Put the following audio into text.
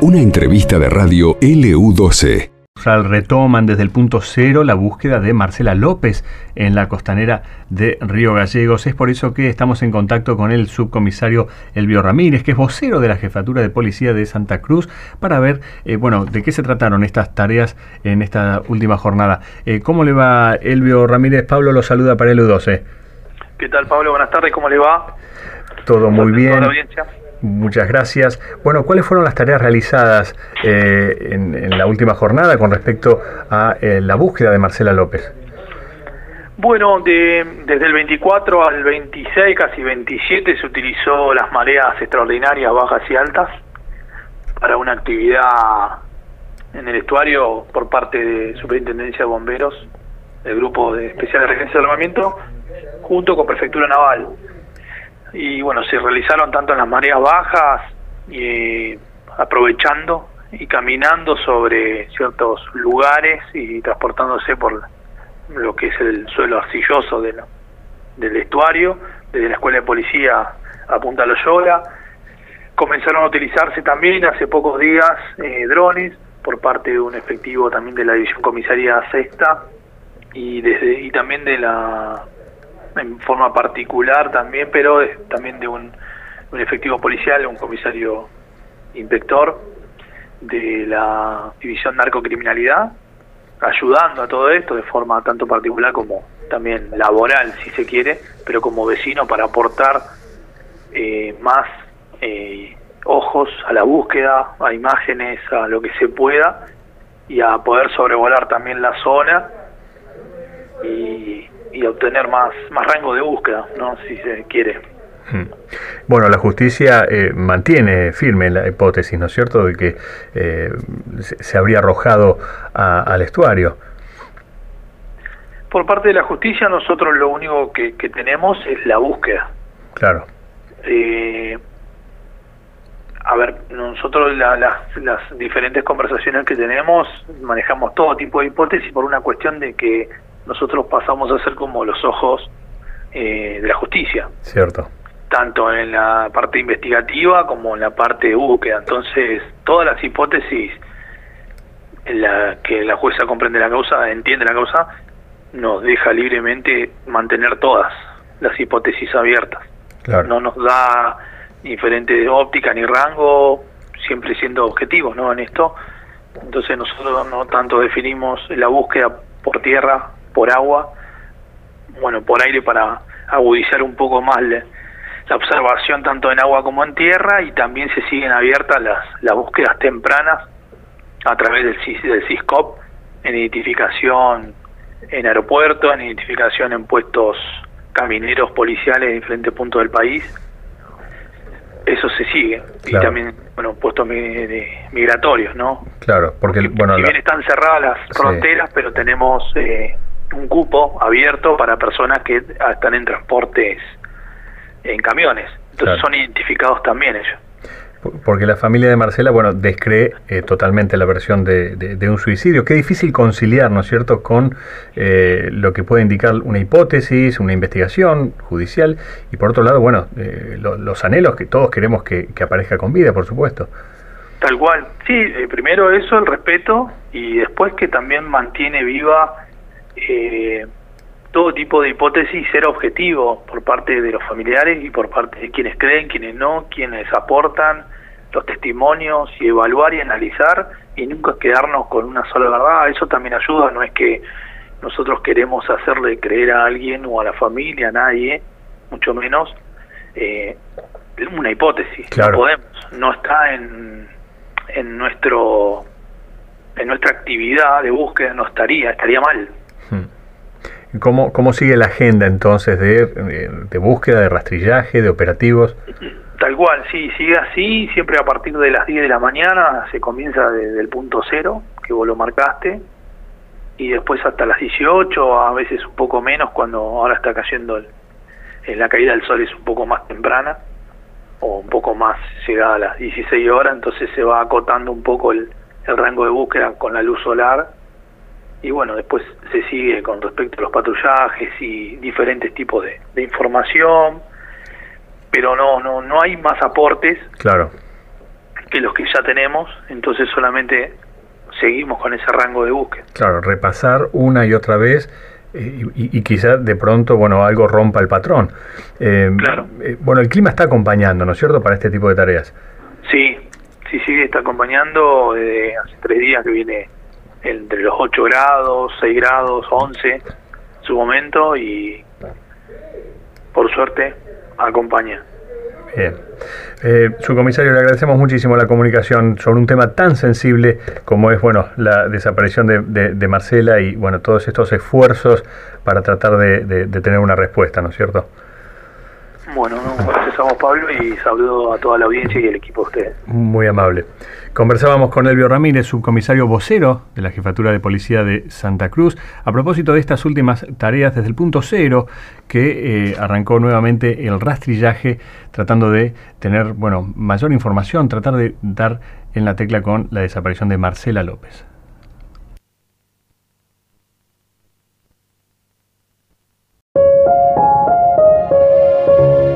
Una entrevista de radio LU12. Retoman desde el punto cero la búsqueda de Marcela López en la costanera de Río Gallegos. Es por eso que estamos en contacto con el subcomisario Elvio Ramírez, que es vocero de la Jefatura de Policía de Santa Cruz, para ver, eh, bueno, de qué se trataron estas tareas en esta última jornada. Eh, ¿Cómo le va Elvio Ramírez? Pablo lo saluda para LU12. ¿Qué tal, Pablo? Buenas tardes, ¿cómo le va? Todo muy bien. Muchas gracias. Bueno, ¿cuáles fueron las tareas realizadas eh, en, la última jornada con respecto a eh, la búsqueda de Marcela López? Bueno, desde el 24 al 26, casi 27, se utilizó las mareas extraordinarias, bajas y altas, para una actividad en el estuario por parte de Superintendencia de Bomberos, del Grupo de Especiales de Regencia de Armamento, junto con Prefectura Naval y bueno, se realizaron tanto en las mareas bajas, y aprovechando y caminando sobre ciertos lugares y transportándose por lo que es el suelo arcilloso de del estuario, desde la Escuela de Policía a Punta Loyola. Comenzaron a utilizarse también hace pocos días eh, drones por parte de un efectivo también de la División Comisaría Sexta y, desde, y también de la en forma particular también, pero también de un, efectivo policial, un comisario inspector de la División Narcocriminalidad, ayudando a todo esto de forma tanto particular como también laboral, si se quiere, pero como vecino para aportar eh, más eh, ojos a la búsqueda, a imágenes, a lo que se pueda y a poder sobrevolar también la zona y obtener más, más rango de búsqueda, ¿no? si se quiere. Hmm. Bueno, la justicia eh, mantiene firme la hipótesis, ¿no es cierto?, de que eh, se, habría arrojado al estuario. Por parte de la justicia, nosotros lo único que, tenemos es la búsqueda. Claro. Eh, a ver, nosotros las diferentes conversaciones que tenemos manejamos todo tipo de hipótesis por una cuestión de que nosotros pasamos a ser como los ojos eh, de la justicia. Cierto. Tanto en la parte investigativa como en la parte de búsqueda. Entonces, todas las hipótesis en la que la jueza comprende la causa, entiende la causa, nos deja libremente mantener todas las hipótesis abiertas. Claro. No nos da diferente óptica ni rango, siempre siendo objetivos ¿no? en esto. Entonces nosotros no tanto definimos la búsqueda por tierra por agua, bueno, por aire para agudizar un poco más la, observación tanto en agua como en tierra y también se siguen abiertas las, las búsquedas tempranas a través del, del CISCOP en identificación en aeropuertos, en identificación en puestos camineros policiales en diferentes puntos del país. Eso se sigue. Y también, bueno, puestos migratorios, ¿no? Claro, porque, bueno, si bien están cerradas las fronteras, pero tenemos eh, un cupo abierto para personas que están en transportes en camiones. Entonces son identificados también ellos. Porque la familia de Marcela, bueno, descree eh, totalmente la versión de, un suicidio. Qué difícil conciliar, ¿no es cierto?, con eh, lo que puede indicar una hipótesis, una investigación judicial, y por otro lado, bueno, eh, los anhelos que todos queremos que, que, aparezca con vida, por supuesto. Tal cual. Sí, primero eso, el respeto, y después que también mantiene viva eh, todo tipo de hipótesis ser objetivo por parte de los familiares y por parte de quienes creen, quienes no, quienes aportan los testimonios y evaluar y analizar y nunca quedarnos con una sola verdad. Eso también ayuda, no es que nosotros queremos hacerle creer a alguien o a la familia, a nadie, mucho menos, eh, una hipótesis. No podemos, no está en, en nuestro en nuestra actividad de búsqueda, no estaría, estaría mal. ¿Cómo, ¿Cómo sigue la agenda entonces de, de, búsqueda, de rastrillaje, de operativos? Tal cual, sí, sigue así, siempre a partir de las 10 de la mañana se comienza desde el punto cero, que vos lo marcaste, y después hasta las 18, a veces un poco menos, cuando ahora está cayendo en la caída del sol es un poco más temprana, o un poco más llegada a las 16 horas, entonces se va acotando un poco el, el rango de búsqueda con la luz solar y bueno, después se sigue con respecto a los patrullajes y diferentes tipos de, información. pero no, no, no hay más aportes claro. que los que ya tenemos, entonces solamente seguimos con ese rango de búsqueda. Claro, repasar una y otra vez eh, y, y, quizá de pronto, bueno, algo rompa el patrón. Eh, claro. Eh, bueno, el clima está acompañando, ¿no es cierto?, para este tipo de tareas. Sí, sí, sí, está acompañando desde hace tres días que viene entre los 8 grados, 6 grados, 11, su momento y por suerte acompaña. Bien. Eh, su comisario, le agradecemos muchísimo la comunicación sobre un tema tan sensible como es bueno la desaparición de, de, Marcela y bueno todos estos esfuerzos para tratar de, de tener una respuesta, ¿no es cierto? Bueno, a vos Pablo y saludo a toda la audiencia y el equipo de ustedes. Muy amable. Conversábamos con Elvio Ramírez, subcomisario vocero de la Jefatura de Policía de Santa Cruz, a propósito de estas últimas tareas desde el punto cero que eh, arrancó nuevamente el rastrillaje tratando de tener bueno, mayor información, tratar de dar en la tecla con la desaparición de Marcela López.